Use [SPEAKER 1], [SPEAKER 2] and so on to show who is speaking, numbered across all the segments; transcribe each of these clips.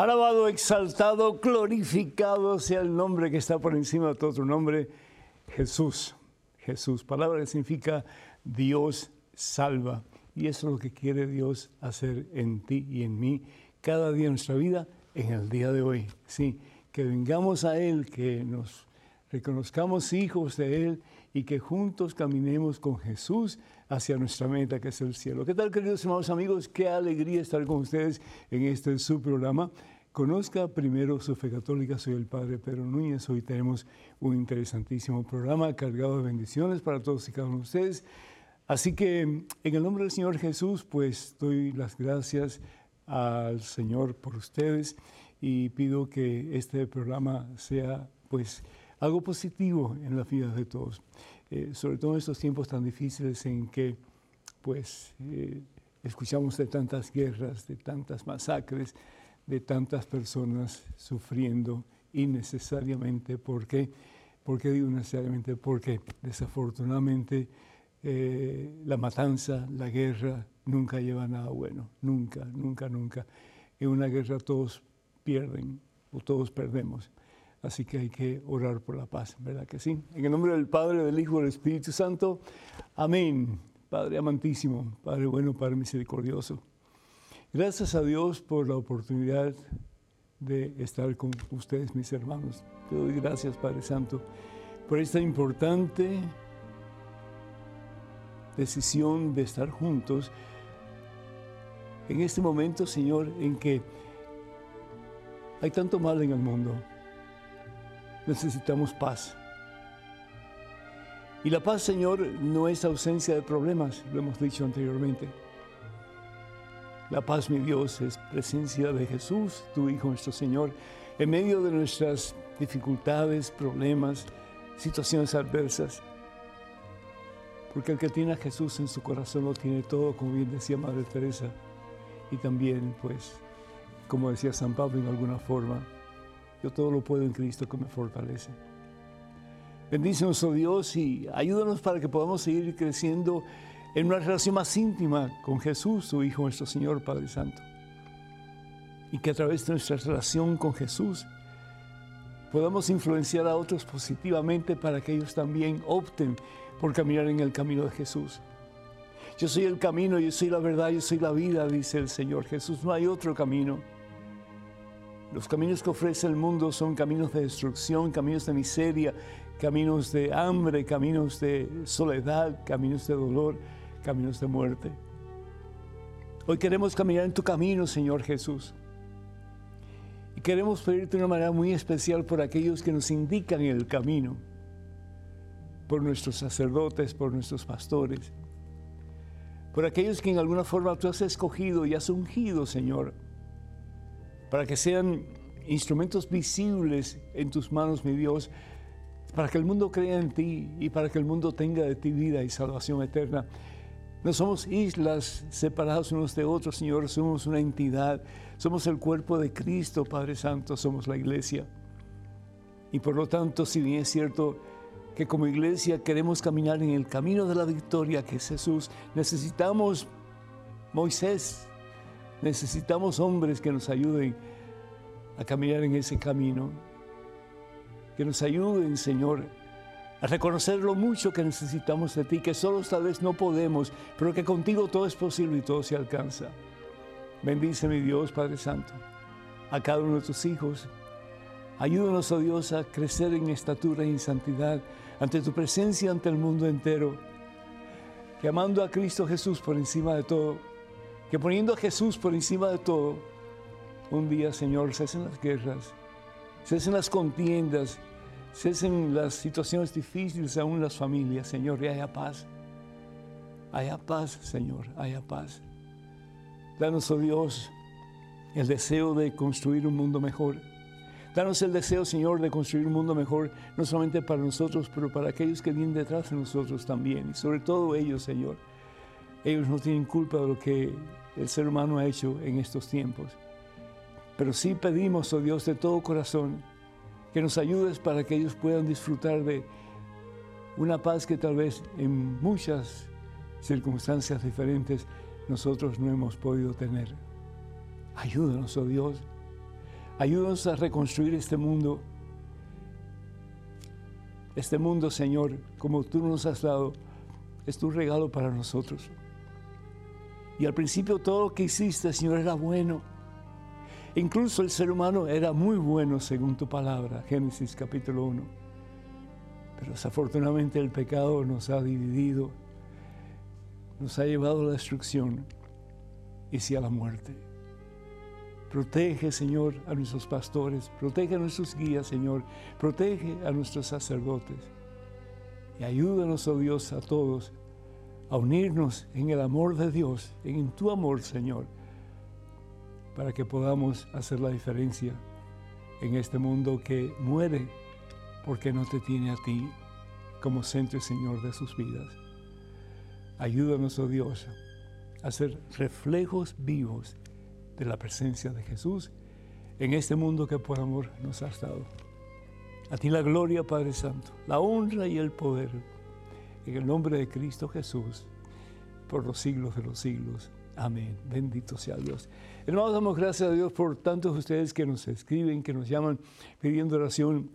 [SPEAKER 1] Alabado, exaltado, glorificado sea el nombre que está por encima de todo otro nombre, Jesús. Jesús, palabra que significa Dios salva. Y eso es lo que quiere Dios hacer en ti y en mí cada día de nuestra vida, en el día de hoy. Sí, que vengamos a Él, que nos reconozcamos hijos de Él y que juntos caminemos con Jesús hacia nuestra meta que es el cielo. ¿Qué tal queridos hermanos amigos? Qué alegría estar con ustedes en este su programa. Conozca primero su fe católica, soy el Padre Pedro Núñez. Hoy tenemos un interesantísimo programa cargado de bendiciones para todos y cada uno de ustedes. Así que en el nombre del Señor Jesús, pues doy las gracias al Señor por ustedes y pido que este programa sea pues algo positivo en la vida de todos, eh, sobre todo en estos tiempos tan difíciles en que pues eh, escuchamos de tantas guerras, de tantas masacres, de tantas personas sufriendo innecesariamente. ¿Por qué? ¿Por qué digo necesariamente? Porque desafortunadamente eh, la matanza, la guerra, nunca lleva nada bueno. Nunca, nunca, nunca. En una guerra todos pierden o todos perdemos. Así que hay que orar por la paz, ¿verdad que sí? En el nombre del Padre, del Hijo y del Espíritu Santo. Amén. Padre amantísimo, Padre bueno, Padre misericordioso. Gracias a Dios por la oportunidad de estar con ustedes, mis hermanos. Te doy gracias, Padre Santo, por esta importante decisión de estar juntos en este momento, Señor, en que hay tanto mal en el mundo necesitamos paz. Y la paz, Señor, no es ausencia de problemas, lo hemos dicho anteriormente. La paz, mi Dios, es presencia de Jesús, tu Hijo, nuestro Señor, en medio de nuestras dificultades, problemas, situaciones adversas. Porque el que tiene a Jesús en su corazón lo tiene todo, como bien decía Madre Teresa. Y también, pues, como decía San Pablo en alguna forma, yo todo lo puedo en Cristo que me fortalece. Bendícenos, oh Dios, y ayúdanos para que podamos seguir creciendo en una relación más íntima con Jesús, su Hijo, nuestro Señor, Padre Santo. Y que a través de nuestra relación con Jesús podamos influenciar a otros positivamente para que ellos también opten por caminar en el camino de Jesús. Yo soy el camino, yo soy la verdad, yo soy la vida, dice el Señor Jesús. No hay otro camino. Los caminos que ofrece el mundo son caminos de destrucción, caminos de miseria, caminos de hambre, caminos de soledad, caminos de dolor, caminos de muerte. Hoy queremos caminar en tu camino, Señor Jesús. Y queremos pedirte una manera muy especial por aquellos que nos indican el camino, por nuestros sacerdotes, por nuestros pastores, por aquellos que en alguna forma tú has escogido y has ungido, Señor para que sean instrumentos visibles en tus manos, mi Dios, para que el mundo crea en ti y para que el mundo tenga de ti vida y salvación eterna. No somos islas separadas unos de otros, Señor, somos una entidad, somos el cuerpo de Cristo, Padre Santo, somos la iglesia. Y por lo tanto, si bien es cierto que como iglesia queremos caminar en el camino de la victoria que es Jesús, necesitamos Moisés, Necesitamos hombres que nos ayuden a caminar en ese camino, que nos ayuden, Señor, a reconocer lo mucho que necesitamos de ti, que solo tal vez no podemos, pero que contigo todo es posible y todo se alcanza. Bendice mi Dios, Padre Santo, a cada uno de tus hijos. Ayúdanos, oh Dios, a crecer en estatura y en santidad ante tu presencia, ante el mundo entero. Que amando a Cristo Jesús por encima de todo, que poniendo a Jesús por encima de todo, un día, Señor, cesen las guerras, cesen las contiendas, cesen las situaciones difíciles aún las familias, Señor, y haya paz. Haya paz, Señor, haya paz. Danos, oh Dios, el deseo de construir un mundo mejor. Danos el deseo, Señor, de construir un mundo mejor, no solamente para nosotros, pero para aquellos que vienen detrás de nosotros también. Y sobre todo ellos, Señor. Ellos no tienen culpa de lo que el ser humano ha hecho en estos tiempos. Pero sí pedimos, oh Dios, de todo corazón, que nos ayudes para que ellos puedan disfrutar de una paz que tal vez en muchas circunstancias diferentes nosotros no hemos podido tener. Ayúdanos, oh Dios. Ayúdanos a reconstruir este mundo. Este mundo, Señor, como tú nos has dado, es tu regalo para nosotros. Y al principio todo lo que hiciste, Señor, era bueno. Incluso el ser humano era muy bueno según tu palabra, Génesis capítulo 1. Pero desafortunadamente el pecado nos ha dividido, nos ha llevado a la destrucción y sí a la muerte. Protege, Señor, a nuestros pastores, protege a nuestros guías, Señor, protege a nuestros sacerdotes. Y ayúdanos, oh Dios, a todos a unirnos en el amor de Dios, en tu amor, Señor, para que podamos hacer la diferencia en este mundo que muere porque no te tiene a ti como centro Señor de sus vidas. Ayúdanos, oh Dios, a ser reflejos vivos de la presencia de Jesús en este mundo que por amor nos ha dado. A ti la gloria, Padre Santo, la honra y el poder, en el nombre de Cristo Jesús, por los siglos de los siglos. Amén. Bendito sea Dios. Hermanos, damos gracias a Dios por tantos de ustedes que nos escriben, que nos llaman pidiendo oración.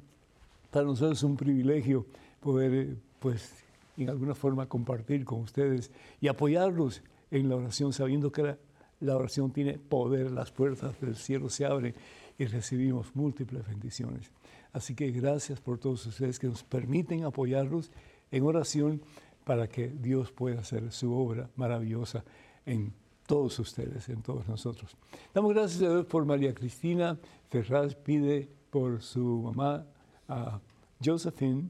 [SPEAKER 1] Para nosotros es un privilegio poder, eh, pues, en alguna forma compartir con ustedes y apoyarlos en la oración, sabiendo que la, la oración tiene poder, las puertas del cielo se abren y recibimos múltiples bendiciones. Así que gracias por todos ustedes que nos permiten apoyarlos en oración para que Dios pueda hacer su obra maravillosa en todos ustedes, en todos nosotros. Damos gracias a Dios por María Cristina Ferraz, pide por su mamá Josephine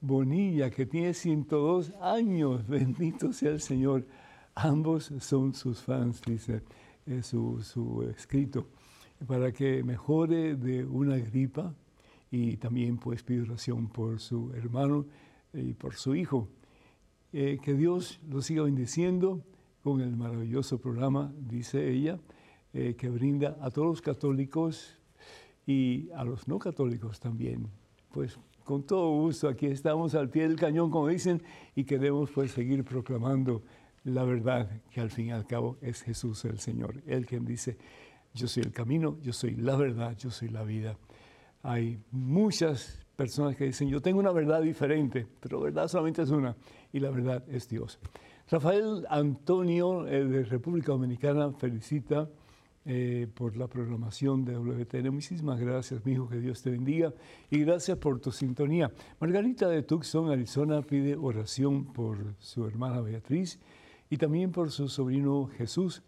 [SPEAKER 1] Bonilla, que tiene 102 años, bendito sea el Señor. Ambos son sus fans, dice eh, su, su escrito, para que mejore de una gripa y también pues pide oración por su hermano y por su hijo. Eh, que Dios lo siga bendiciendo con el maravilloso programa, dice ella, eh, que brinda a todos los católicos y a los no católicos también. Pues con todo gusto, aquí estamos al pie del cañón, como dicen, y queremos pues seguir proclamando la verdad, que al fin y al cabo es Jesús el Señor, Él quien dice, yo soy el camino, yo soy la verdad, yo soy la vida. Hay muchas personas que dicen, yo tengo una verdad diferente, pero verdad solamente es una, y la verdad es Dios. Rafael Antonio eh, de República Dominicana felicita eh, por la programación de WTN. Muchísimas gracias, mi hijo, que Dios te bendiga y gracias por tu sintonía. Margarita de Tucson, Arizona, pide oración por su hermana Beatriz y también por su sobrino Jesús.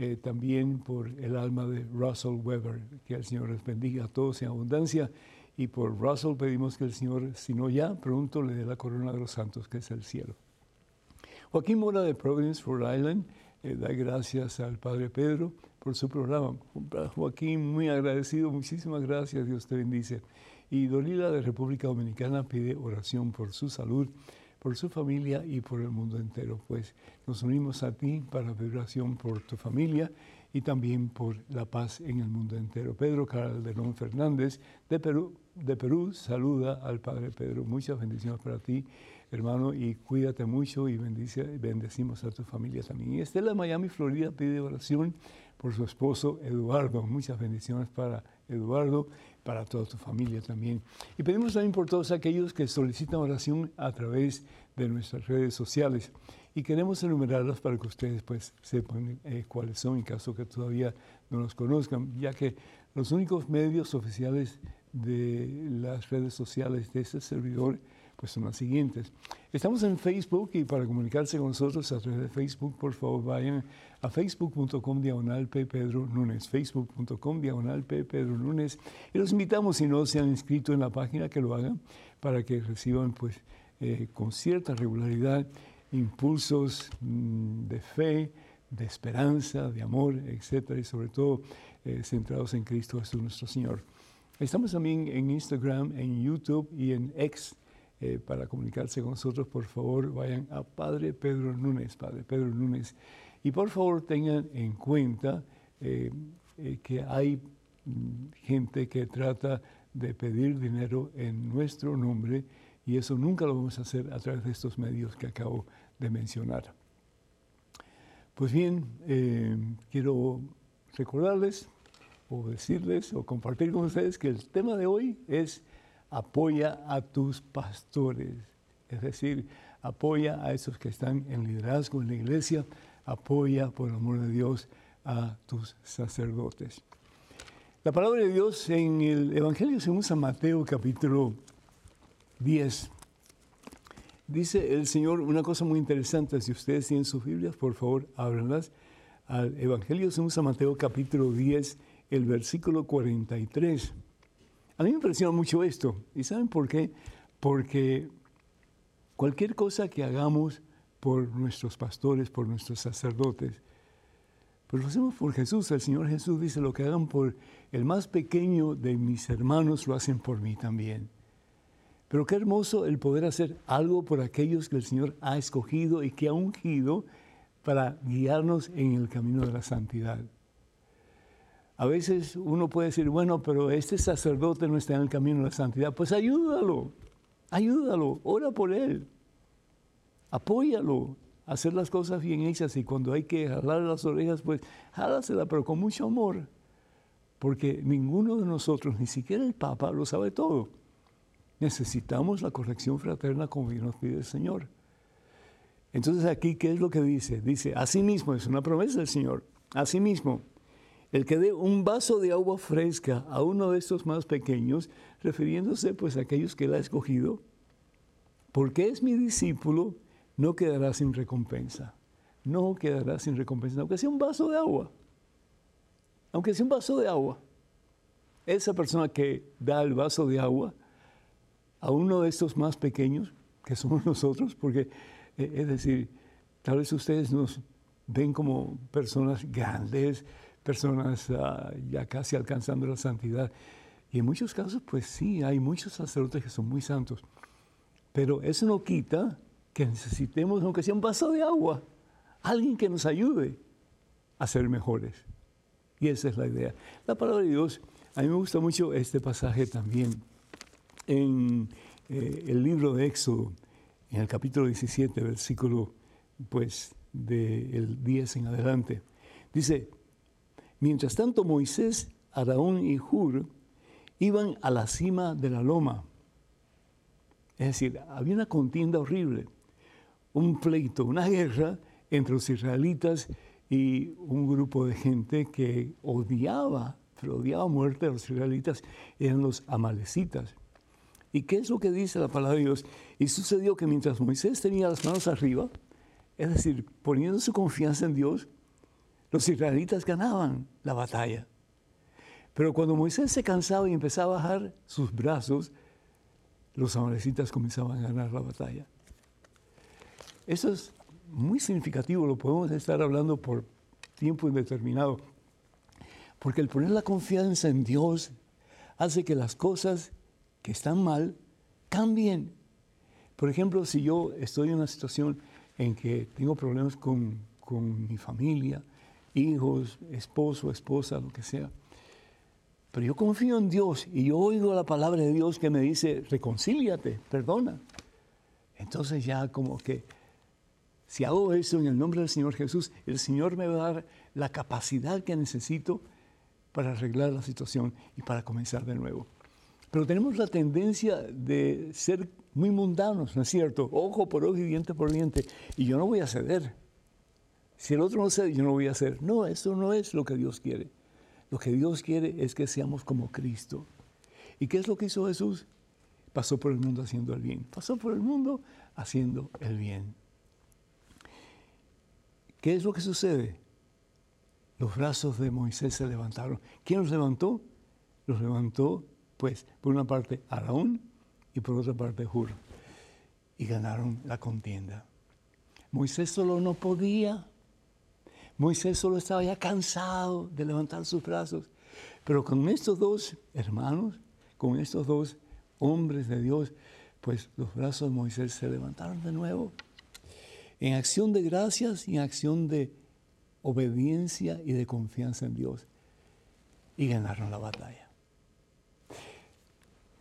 [SPEAKER 1] Eh, también por el alma de Russell Weber. Que el Señor les bendiga a todos en abundancia. Y por Russell pedimos que el Señor, si no ya, pronto le dé la corona de los santos, que es el cielo. Joaquín Mora de Providence, Rhode Island, eh, da gracias al Padre Pedro por su programa. Joaquín, muy agradecido, muchísimas gracias, Dios te bendice. Y Dolila de República Dominicana pide oración por su salud por su familia y por el mundo entero. Pues nos unimos a ti para oración por tu familia y también por la paz en el mundo entero. Pedro Calderón Fernández de Perú, de Perú saluda al Padre Pedro. Muchas bendiciones para ti, hermano, y cuídate mucho y bendice, bendecimos a tu familia también. Y Estela Miami, Florida, pide oración por su esposo Eduardo. Muchas bendiciones para Eduardo para toda tu familia también. Y pedimos también por todos aquellos que solicitan oración a través de nuestras redes sociales. Y queremos enumerarlas para que ustedes pues sepan eh, cuáles son en caso que todavía no los conozcan, ya que los únicos medios oficiales de las redes sociales de este servidor pues son las siguientes. Estamos en Facebook y para comunicarse con nosotros a través de Facebook, por favor vayan a facebook.com diagonal. Pedro Núñez, facebook.com diagonal. Pedro Núñez. Y los invitamos, si no se han inscrito en la página, que lo hagan para que reciban pues eh, con cierta regularidad impulsos mm, de fe, de esperanza, de amor, etcétera, y sobre todo eh, centrados en Cristo Jesús nuestro Señor. Estamos también en Instagram, en YouTube y en X. Eh, para comunicarse con nosotros, por favor, vayan a Padre Pedro Núñez, Padre Pedro Núñez. Y por favor tengan en cuenta eh, eh, que hay mm, gente que trata de pedir dinero en nuestro nombre y eso nunca lo vamos a hacer a través de estos medios que acabo de mencionar. Pues bien, quiero recordarles o decirles o compartir con ustedes que el tema de hoy es apoya a tus pastores, es decir, apoya a esos que están en liderazgo en la iglesia, apoya por el amor de Dios a tus sacerdotes. La palabra de Dios en el Evangelio según San Mateo capítulo 10. Dice el Señor una cosa muy interesante, si ustedes tienen sus Biblias, por favor, ábranlas al Evangelio según San Mateo capítulo 10, el versículo 43. A mí me impresiona mucho esto. ¿Y saben por qué? Porque cualquier cosa que hagamos por nuestros pastores, por nuestros sacerdotes, pues lo hacemos por Jesús. El Señor Jesús dice, lo que hagan por el más pequeño de mis hermanos, lo hacen por mí también. Pero qué hermoso el poder hacer algo por aquellos que el Señor ha escogido y que ha ungido para guiarnos en el camino de la santidad. A veces uno puede decir, bueno, pero este sacerdote no está en el camino de la santidad. Pues ayúdalo, ayúdalo, ora por él, apóyalo hacer las cosas bien hechas y cuando hay que jalar las orejas, pues jálasela, pero con mucho amor. Porque ninguno de nosotros, ni siquiera el Papa, lo sabe todo. Necesitamos la corrección fraterna como nos pide el Señor. Entonces aquí, ¿qué es lo que dice? Dice, mismo, es una promesa del Señor, mismo, el que dé un vaso de agua fresca a uno de estos más pequeños, refiriéndose pues a aquellos que él ha escogido, porque es mi discípulo, no quedará sin recompensa. No quedará sin recompensa, aunque sea un vaso de agua. Aunque sea un vaso de agua. Esa persona que da el vaso de agua a uno de estos más pequeños, que somos nosotros, porque eh, es decir, tal vez ustedes nos ven como personas grandes, personas ah, ya casi alcanzando la santidad. Y en muchos casos, pues sí, hay muchos sacerdotes que son muy santos. Pero eso no quita que necesitemos, aunque sea un vaso de agua, alguien que nos ayude a ser mejores. Y esa es la idea. La palabra de Dios, a mí me gusta mucho este pasaje también en eh, el libro de Éxodo, en el capítulo 17, versículo pues del 10 en adelante. Dice, mientras tanto Moisés, Araón y Hur iban a la cima de la loma. Es decir, había una contienda horrible, un pleito, una guerra entre los israelitas y un grupo de gente que odiaba, pero odiaba muerte a los israelitas, eran los amalecitas. ¿Y qué es lo que dice la palabra de Dios? Y sucedió que mientras Moisés tenía las manos arriba, es decir, poniendo su confianza en Dios, los israelitas ganaban la batalla. Pero cuando Moisés se cansaba y empezaba a bajar sus brazos, los amalecitas comenzaban a ganar la batalla. Eso es muy significativo, lo podemos estar hablando por tiempo indeterminado, porque el poner la confianza en Dios hace que las cosas que están mal cambien. Por ejemplo, si yo estoy en una situación en que tengo problemas con, con mi familia, hijos, esposo, esposa, lo que sea, pero yo confío en Dios y yo oigo la palabra de Dios que me dice, reconcíliate, perdona. Entonces ya como que si hago eso en el nombre del Señor Jesús, el Señor me va a dar la capacidad que necesito para arreglar la situación y para comenzar de nuevo. Pero tenemos la tendencia de ser muy mundanos, ¿no es cierto? Ojo por ojo y diente por diente. Y yo no voy a ceder. Si el otro no cede, yo no voy a hacer. No, eso no es lo que Dios quiere. Lo que Dios quiere es que seamos como Cristo. ¿Y qué es lo que hizo Jesús? Pasó por el mundo haciendo el bien. Pasó por el mundo haciendo el bien. ¿Qué es lo que sucede? Los brazos de Moisés se levantaron. ¿Quién los levantó? Los levantó pues por una parte Araón y por otra parte Hur. Y ganaron la contienda. Moisés solo no podía. Moisés solo estaba ya cansado de levantar sus brazos. Pero con estos dos hermanos, con estos dos hombres de Dios, pues los brazos de Moisés se levantaron de nuevo. En acción de gracias y en acción de obediencia y de confianza en Dios. Y ganaron la batalla.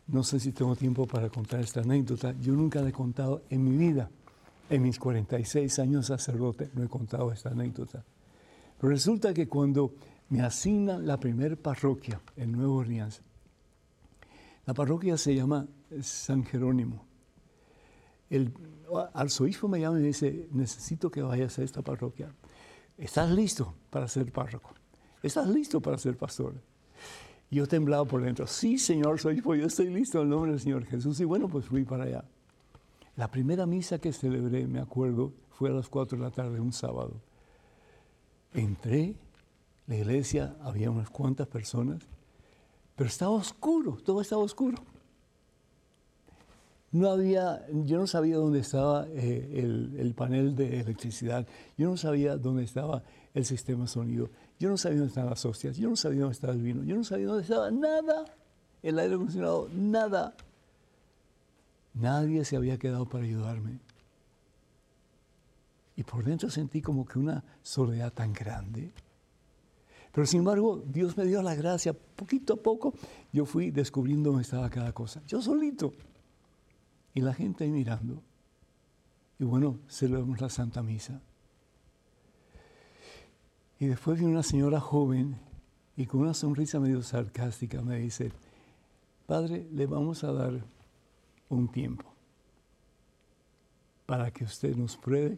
[SPEAKER 1] No sé si tengo tiempo para contar esta anécdota. Yo nunca la he contado en mi vida. En mis 46 años sacerdote no he contado esta anécdota. Resulta que cuando me asignan la primer parroquia en Nuevo Orleans. La parroquia se llama San Jerónimo. El arzobispo me llama y me dice, necesito que vayas a esta parroquia. ¿Estás listo para ser párroco? ¿Estás listo para ser pastor? Yo temblaba por dentro. Sí, Señor, soy yo estoy listo en el nombre del Señor Jesús. Y bueno, pues fui para allá. La primera misa que celebré, me acuerdo, fue a las 4 de la tarde, un sábado. Entré, la iglesia, había unas cuantas personas, pero estaba oscuro, todo estaba oscuro. No había, yo no sabía dónde estaba eh, el, el, panel de electricidad, yo no sabía dónde estaba el sistema sonido, yo no sabía dónde estaban las hostias, yo no sabía dónde estaba el vino, yo no sabía dónde estaba nada, el aire acondicionado, nada. Nadie se había quedado para ayudarme. Y por dentro sentí como que una soledad tan grande. Pero sin embargo, Dios me dio la gracia. Poquito a poco yo fui descubriendo dónde estaba cada cosa. Yo solito. Y la gente ahí mirando. Y bueno, celebramos la Santa Misa. Y después viene una señora joven y con una sonrisa medio sarcástica me dice, Padre, le vamos a dar un tiempo para que usted nos pruebe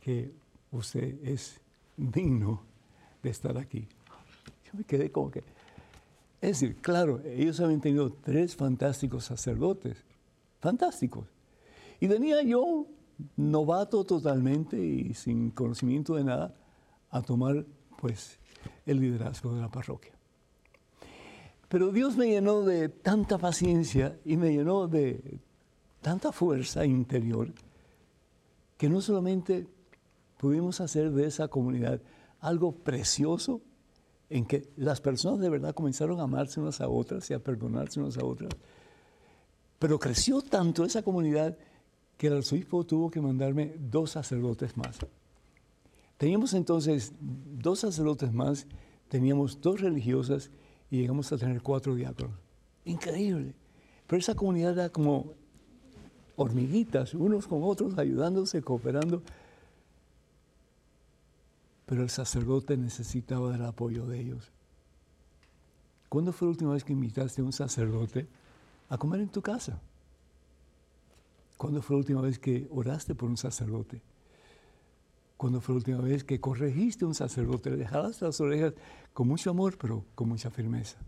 [SPEAKER 1] que usted es digno de estar aquí. Yo me quedé como que... Es decir, claro, ellos habían tenido tres fantásticos sacerdotes fantásticos. Y venía yo, novato totalmente y sin conocimiento de nada, a tomar pues el liderazgo de la parroquia. Pero Dios me llenó de tanta paciencia y me llenó de tanta fuerza interior que no solamente pudimos hacer de esa comunidad algo precioso en que las personas de verdad comenzaron a amarse unas a otras y a perdonarse unas a otras, pero creció tanto esa comunidad que el arzobispo tuvo que mandarme dos sacerdotes más. Teníamos entonces dos sacerdotes más, teníamos dos religiosas y llegamos a tener cuatro diáconos. Increíble. Pero esa comunidad era como hormiguitas, unos con otros, ayudándose, cooperando. Pero el sacerdote necesitaba del apoyo de ellos. ¿Cuándo fue la última vez que invitaste a un sacerdote a comer en tu casa. ¿Cuándo fue la última vez que oraste por un sacerdote? ¿Cuándo fue la última vez que corregiste a un sacerdote? Le dejaste las orejas con mucho amor, pero con mucha firmeza.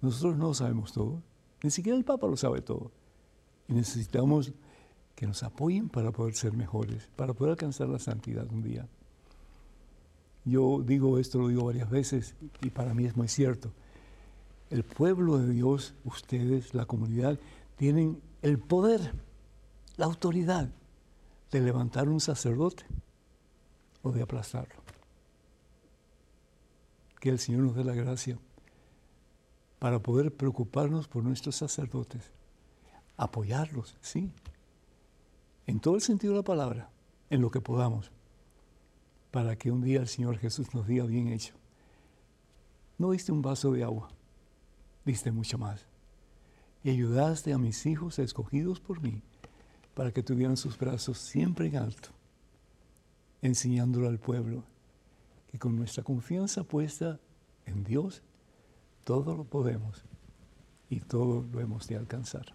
[SPEAKER 1] Nosotros no sabemos todo. Ni siquiera el Papa lo sabe todo. Y necesitamos que nos apoyen para poder ser mejores, para poder alcanzar la santidad un día. Yo digo esto, lo digo varias veces, y para mí es muy cierto el pueblo de Dios, ustedes, la comunidad, tienen el poder, la autoridad de levantar un sacerdote o de aplastarlo. Que el Señor nos dé la gracia para poder preocuparnos por nuestros sacerdotes, apoyarlos, sí, en todo el sentido de la palabra, en lo que podamos, para que un día el Señor Jesús nos diga bien hecho. No diste un vaso de agua, diste mucho más. Y ayudaste a mis hijos escogidos por mí para que tuvieran sus brazos siempre en alto, enseñándolo al pueblo que con nuestra confianza puesta en Dios, todo lo podemos y todo lo hemos de alcanzar.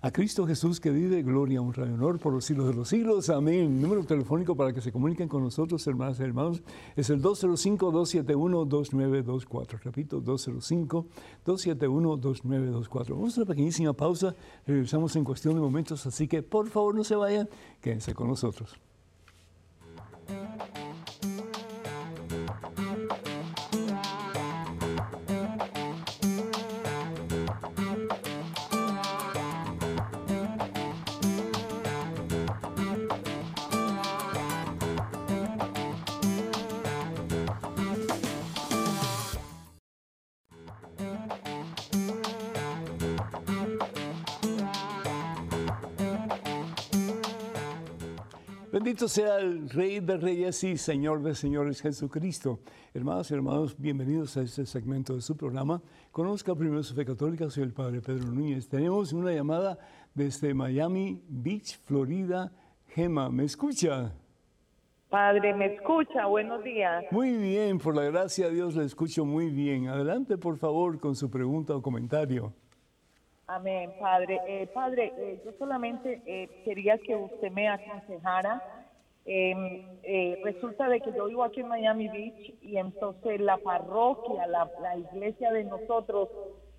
[SPEAKER 1] A Cristo Jesús que vive, gloria, honra y honor por los siglos de los siglos. Amén. Número telefónico para que se comuniquen con nosotros, hermanas y hermanos, es el 205-271-2924. Repito, 205-271-2924. Vamos a una pequeñísima pausa. Regresamos en cuestión de momentos, así que por favor no se vayan, quédense con nosotros. Bendito sea el Rey de Reyes y Señor de Señores Jesucristo. Hermanos y hermanos, bienvenidos a este segmento de su programa. Conozca primero su fe católica, soy el Padre Pedro Núñez. Tenemos una llamada desde Miami Beach, Florida. Gema, ¿me escucha?
[SPEAKER 2] Padre, ¿me escucha? Buenos días.
[SPEAKER 1] Muy bien, por la gracia de Dios le escucho muy bien. Adelante, por favor, con su pregunta o comentario.
[SPEAKER 2] Amén, Padre. Eh, padre, eh, yo solamente eh, quería que usted me aconsejara. Em, resulta de que yo vivo aquí en Miami Beach y entonces la parroquia, la, la iglesia de nosotros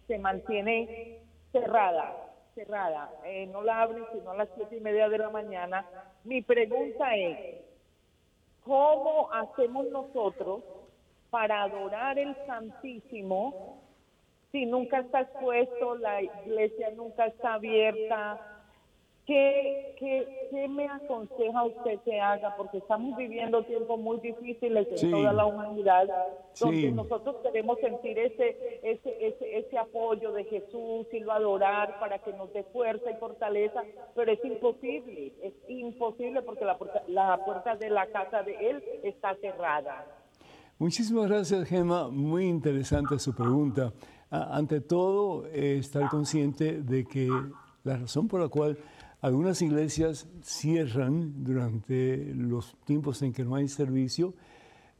[SPEAKER 2] se mantiene cerrada, cerrada. no la abren sino a las siete y media de la mañana. Mi pregunta es, ¿Cómo hacemos nosotros para adorar el Santísimo si nunca está expuesto, la iglesia nunca está abierta? ¿Qué, qué, me aconseja usted que haga? Porque estamos viviendo tiempos muy difíciles en toda la humanidad, donde nosotros queremos sentir ese, ese, ese, ese apoyo de Jesús y lo adorar para que nos dé fuerza y fortaleza, pero es imposible, es imposible porque la puerta, la puerta de la casa de Él está cerrada.
[SPEAKER 1] Muchísimas gracias, Gemma. Muy interesante su pregunta. ante todo, eh, estar consciente de que la razón por la cual algunas iglesias cierran durante los tiempos en que no hay servicio,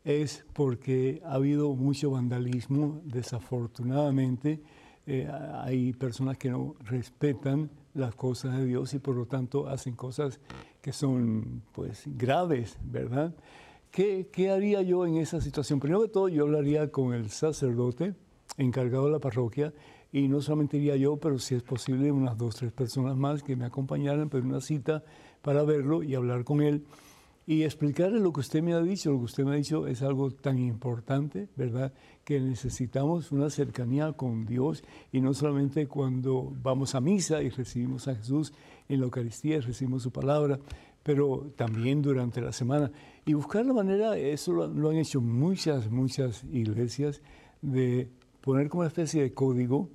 [SPEAKER 1] es porque ha habido mucho vandalismo, desafortunadamente. Eh, hay personas que no respetan las cosas de Dios y por lo tanto hacen cosas que son pues graves, ¿verdad? ¿Qué, ¿Qué haría yo en esa situación? Primero de todo, yo hablaría con el sacerdote encargado de la parroquia y no solamente iría yo, pero si es posible unas dos, tres personas más que me acompañaran, pero una cita para verlo y hablar con él y explicarle lo que usted me ha dicho. Lo que usted me ha dicho es algo tan importante, ¿verdad? Que necesitamos una cercanía con Dios y no solamente cuando vamos a misa y recibimos a Jesús en la Eucaristía recibimos su palabra, pero también durante la semana. Y buscar la manera, eso lo, lo han hecho muchas, muchas iglesias, de poner como una especie de código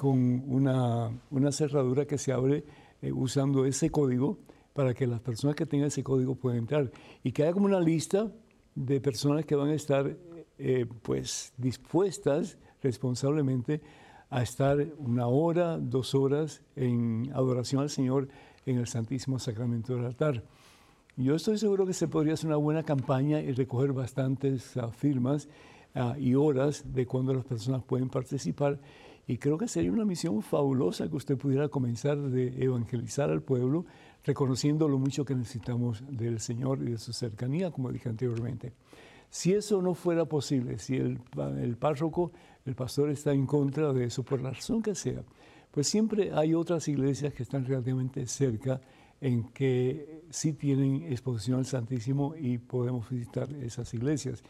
[SPEAKER 1] con una, una cerradura que se abre eh, usando ese código para que las personas que tengan ese código puedan entrar y que haya como una lista de personas que van a estar eh, pues dispuestas responsablemente a estar una hora, dos horas en adoración al Señor en el Santísimo Sacramento del altar. Yo estoy seguro que se podría hacer una buena campaña y recoger bastantes uh, firmas uh, y horas de cuando las personas pueden participar y creo que sería una misión fabulosa que usted pudiera comenzar de evangelizar al pueblo, reconociendo lo mucho que necesitamos del Señor y de su cercanía, como dije anteriormente. Si eso no fuera posible, si el, el párroco, el pastor está en contra de eso, por la razón que sea, pues siempre hay otras iglesias que están relativamente cerca en que sí tienen exposición al Santísimo y podemos visitar esas iglesias.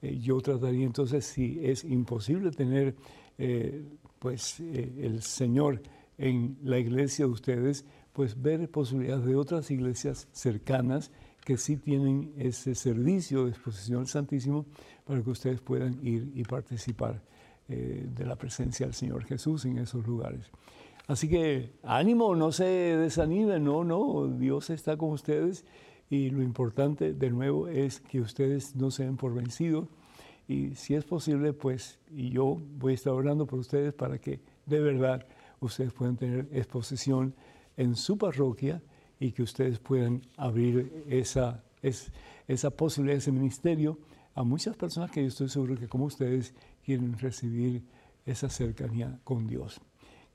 [SPEAKER 1] Eh, yo trataría entonces, si es imposible tener eh, pues eh, el Señor en la iglesia de ustedes, pues ver posibilidades de otras iglesias cercanas que sí tienen ese servicio de exposición al Santísimo para que ustedes puedan ir y participar eh, de la presencia del Señor Jesús en esos lugares. Así que ánimo, no se desanimen, no, no, Dios está con ustedes y lo importante de nuevo es que ustedes no se den por vencidos y si es posible, pues, y yo voy a estar orando por ustedes para que de verdad ustedes puedan tener exposición en su parroquia y que ustedes puedan abrir esa, esa posibilidad, ese ministerio a muchas personas que yo estoy seguro que como ustedes quieren recibir esa cercanía con Dios.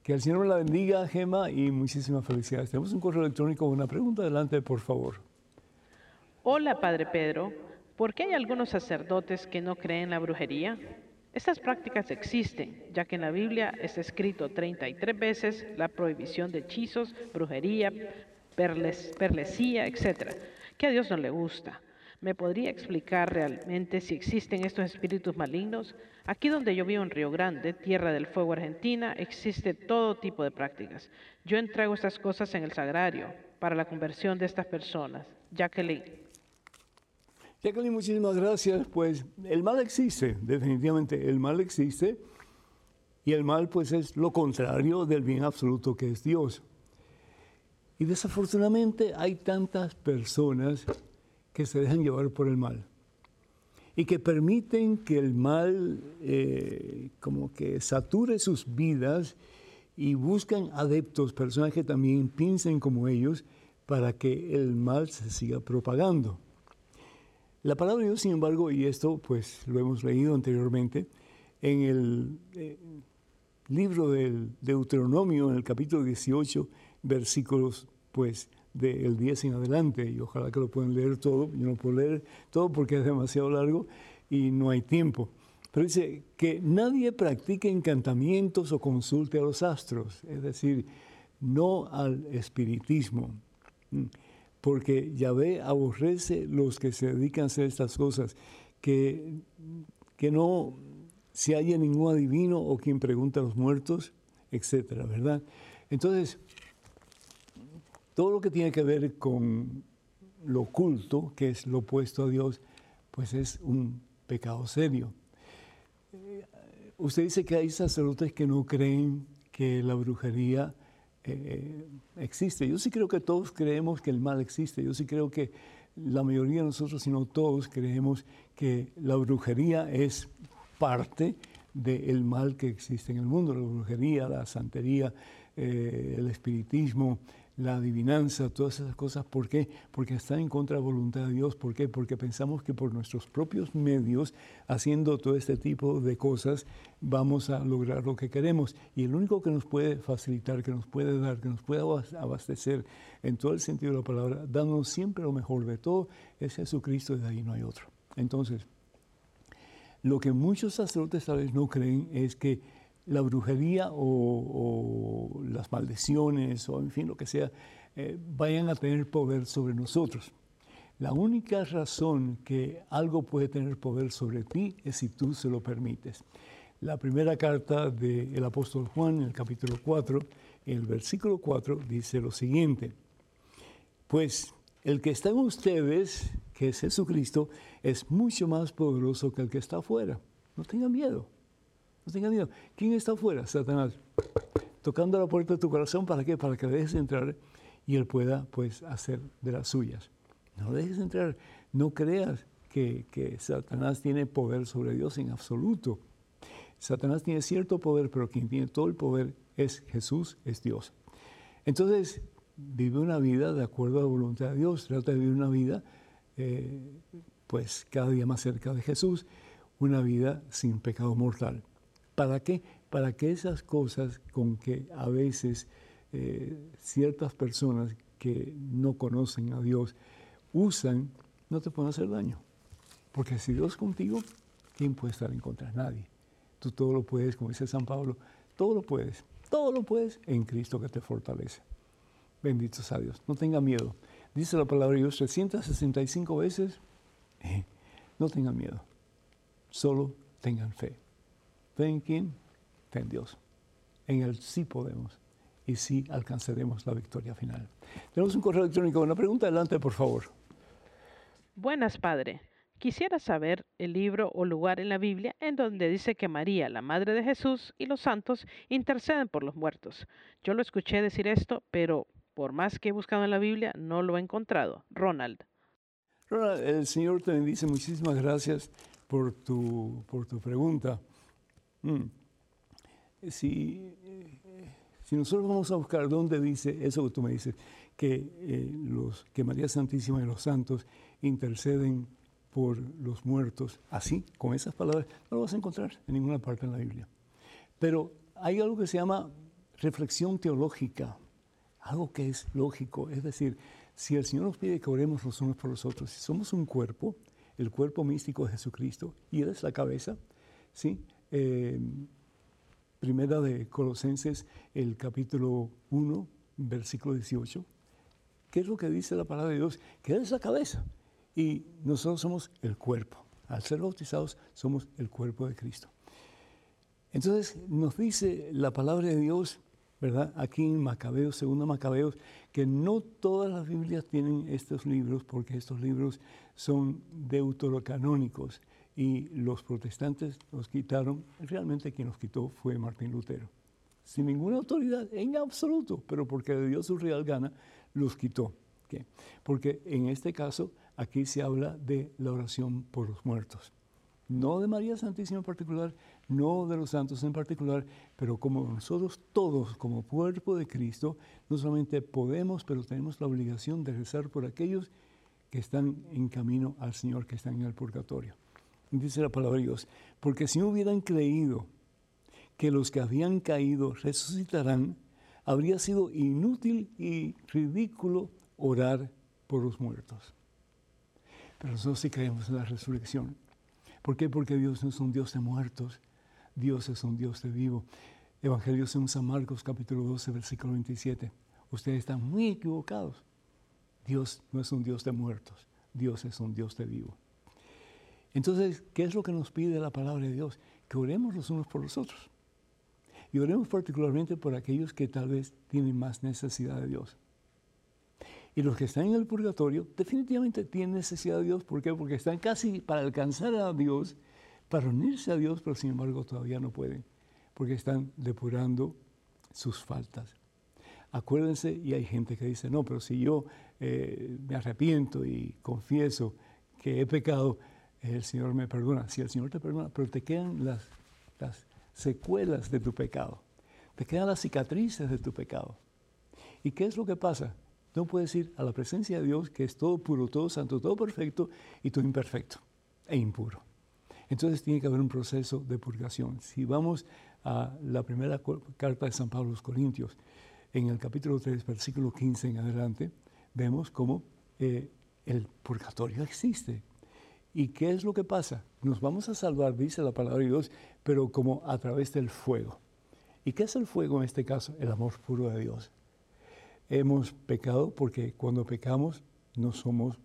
[SPEAKER 1] Que el Señor la bendiga, Gema, y muchísimas felicidades. Tenemos un correo electrónico una pregunta. Adelante, por favor.
[SPEAKER 3] Hola, Padre Pedro. ¿Por qué hay algunos sacerdotes que no creen en la brujería? Estas prácticas existen, ya que en la Biblia está escrito 33 veces la prohibición de hechizos, brujería, perlesía, etc., que a Dios no le gusta. ¿Me podría explicar realmente si existen estos espíritus malignos? Aquí donde yo vivo en Río Grande, Tierra del Fuego Argentina, existe todo tipo de prácticas. Yo entrego estas cosas en el sagrario para la conversión de estas personas. Jacqueline.
[SPEAKER 1] Jacqueline, muchísimas gracias. Pues el mal existe, definitivamente el mal existe. Y el mal pues es lo contrario del bien absoluto que es Dios. Y desafortunadamente hay tantas personas que se dejan llevar por el mal y que permiten que el mal eh, como que sature sus vidas y buscan adeptos, personas que también piensen como ellos, para que el mal se siga propagando. La palabra de Dios, sin embargo, y esto pues lo hemos leído anteriormente, en el eh, libro del Deuteronomio, en el capítulo 18, versículos pues del 10 en adelante, y ojalá que lo puedan leer todo, yo no puedo leer todo porque es demasiado largo y no hay tiempo. Pero dice que nadie practique encantamientos o consulte a los astros, es decir, no al espiritismo, porque Yahvé aborrece los que se dedican a hacer estas cosas, que, que no se haya ningún adivino o quien pregunta a los muertos, etcétera, ¿verdad? Entonces, todo lo que tiene que ver con lo oculto, que es lo opuesto a Dios, pues es un pecado serio. Usted dice que hay sacerdotes que no creen que la brujería eh, existe. Yo sí creo que todos creemos que el mal existe. Yo sí creo que la mayoría de nosotros, si no todos, creemos que la brujería es parte del mal que existe en el mundo. La brujería, la santería, eh, el espiritismo, la adivinanza, todas esas cosas. ¿Por qué? Porque están en contra de la voluntad de Dios. ¿Por qué? Porque pensamos que por nuestros propios medios, haciendo todo este tipo de cosas, vamos a lograr lo que queremos. Y el único que nos puede facilitar, que nos puede dar, que nos puede abastecer en todo el sentido de la palabra, dándonos siempre lo mejor de todo, es Jesucristo y de ahí no hay otro. Entonces, lo que muchos sacerdotes tal vez no creen es que la brujería o, las maldiciones o en fin lo que sea eh, vayan a tener poder sobre nosotros. La única razón que algo puede tener poder sobre ti es si tú se lo permites. La primera carta del apóstol Juan, en el capítulo 4, en el versículo 4, dice lo siguiente. Pues el que está en ustedes, que es Jesucristo, es mucho más poderoso que el que está afuera. No tengan miedo. No tenga miedo. ¿Quién está afuera? Satanás. Tocando la puerta de tu corazón, ¿para qué? Para que dejes entrar y él pueda, pues, hacer de las suyas. No dejes entrar. No creas que, que Satanás tiene poder sobre Dios en absoluto. Satanás tiene cierto poder, pero quien tiene todo el poder es Jesús, es Dios. Entonces, vive una vida de acuerdo a la voluntad de Dios. Trata de vivir una vida, eh, pues, cada día más cerca de Jesús. Una vida sin pecado mortal. ¿Para qué? Para que esas cosas con que a veces eh, ciertas personas que no conocen a Dios usan, no te pueden hacer daño. Porque si Dios es contigo, ¿quién puede estar en contra? Nadie. Tú todo lo puedes, como dice San Pablo, todo lo puedes, todo lo puedes en Cristo que te fortalece. Bendito sea Dios. No tenga miedo. Dice la palabra de Dios 365 veces, no tengan miedo, solo tengan fe. ¿Fe en quién? Fe en Dios. En Él sí podemos y sí alcanzaremos la victoria final. Tenemos un correo electrónico. Una pregunta adelante, por favor.
[SPEAKER 3] Buenas, Padre. Quisiera saber el libro o lugar en la Biblia en donde dice que María, la Madre de Jesús, y los santos interceden por los muertos. Yo lo escuché decir esto, pero por más que he buscado en la Biblia, no lo he encontrado. Ronald.
[SPEAKER 1] Ronald, el Señor te bendice. Muchísimas gracias por tu, por tu pregunta. Mm. Si, si, nosotros vamos a buscar dónde dice eso que tú me dices, que, eh, los, que María Santísima y los santos interceden por los muertos, así, con esas palabras, no lo vas a encontrar en ninguna parte en la Biblia. Pero hay algo que se llama reflexión teológica, algo que es lógico, es decir, si el Señor nos pide que oremos los unos por los otros, si somos un cuerpo, el cuerpo místico de Jesucristo, y Él es la cabeza, ¿sí? Primera de Colosenses, el capítulo 1, versículo 18. ¿Qué es lo que dice la palabra de Dios? Que Él es la cabeza y nosotros somos el cuerpo. Al ser bautizados somos el cuerpo de Cristo. Entonces nos dice la palabra de Dios, ¿verdad? Aquí en Macabeos, segundo Macabeos, que no todas las Biblias tienen estos libros porque estos libros son deuterocanónicos y los protestantes los quitaron, realmente quien los quitó fue Martín Lutero. Sin ninguna autoridad, en absoluto, pero porque le dio su real gana, los quitó. Porque en este caso, aquí se habla de la oración por los muertos. No de María Santísima en particular, no de los santos en particular, pero como nosotros todos, como cuerpo de Cristo, no solamente podemos, pero tenemos la obligación de rezar por aquellos que están en camino al Señor, que están en el purgatorio. Dice la palabra de Dios, porque si no hubieran creído que los que habían caído resucitarán, habría sido inútil y ridículo orar por los muertos. Pero nosotros sí creemos en la resurrección. ¿Por qué? Porque Dios no es un Dios de muertos, Dios es un Dios de vivo. Evangelio según San Marcos capítulo 12, versículo 27. Ustedes están muy equivocados. Dios no es un Dios de muertos, Dios es un Dios de vivo. Entonces, ¿qué es lo que nos pide la palabra de Dios? Que oremos los unos por los otros. Y oremos particularmente por aquellos que tal vez tienen más necesidad de Dios. Y los que están en el purgatorio definitivamente tienen necesidad de Dios. ¿Por qué? Porque están casi para alcanzar a Dios, para unirse a Dios, pero sin embargo todavía no pueden, porque están depurando sus faltas. Acuérdense, y hay gente que dice, no, pero si yo eh, me arrepiento y confieso que he pecado, el Señor me perdona. Si el Señor te perdona, pero te quedan las, las secuelas de tu pecado, te quedan las cicatrices de tu pecado. ¿Y qué es lo que pasa? No puedes ir a la presencia de Dios que es todo puro, todo santo, todo perfecto y todo imperfecto e impuro. Entonces tiene que haber un proceso de purgación. Si vamos a la primera carta de San Pablo a los Corintios, en el capítulo 3, versículo 15 en adelante, vemos cómo eh, el purgatorio existe. ¿Y qué es lo que pasa? Nos vamos a salvar, dice la palabra de Dios, pero como a través del fuego. ¿Y qué es el fuego en este caso? El amor puro de Dios hemos pecado porque cuando pecamos no somos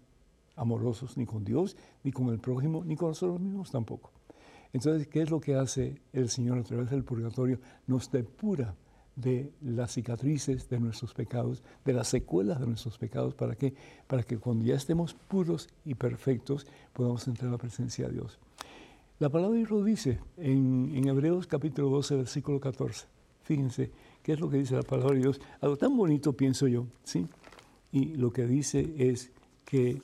[SPEAKER 1] amorosos ni con Dios, ni con el prójimo, ni con nosotros mismos tampoco. Entonces, ¿qué es lo que hace el Señor a través del purgatorio? Nos depura de las cicatrices de nuestros pecados, de las secuelas de nuestros pecados. ¿Para qué? Para que cuando ya estemos puros y perfectos podamos entrar a la presencia de Dios. La palabra de Dios dice en, en Hebreos capítulo 12, versículo 14. Fíjense, ¿Qué es lo que dice la palabra de Dios? Algo tan bonito pienso yo, ¿sí? Y lo que dice es que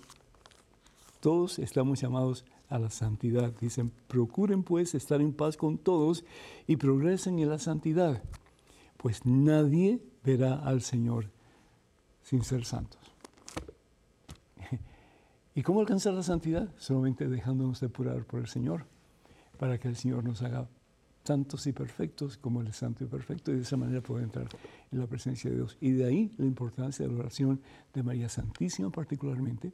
[SPEAKER 1] todos estamos llamados a la santidad. Dicen, procuren pues estar en paz con todos y progresen en la santidad, pues nadie verá al Señor sin ser santos. ¿Y cómo alcanzar la santidad? Solamente dejándonos depurar por el Señor, para que el Señor nos haga santos y perfectos como el santo y perfecto, y de esa manera poder entrar en la presencia de Dios. Y de ahí la importancia de la oración de María Santísima particularmente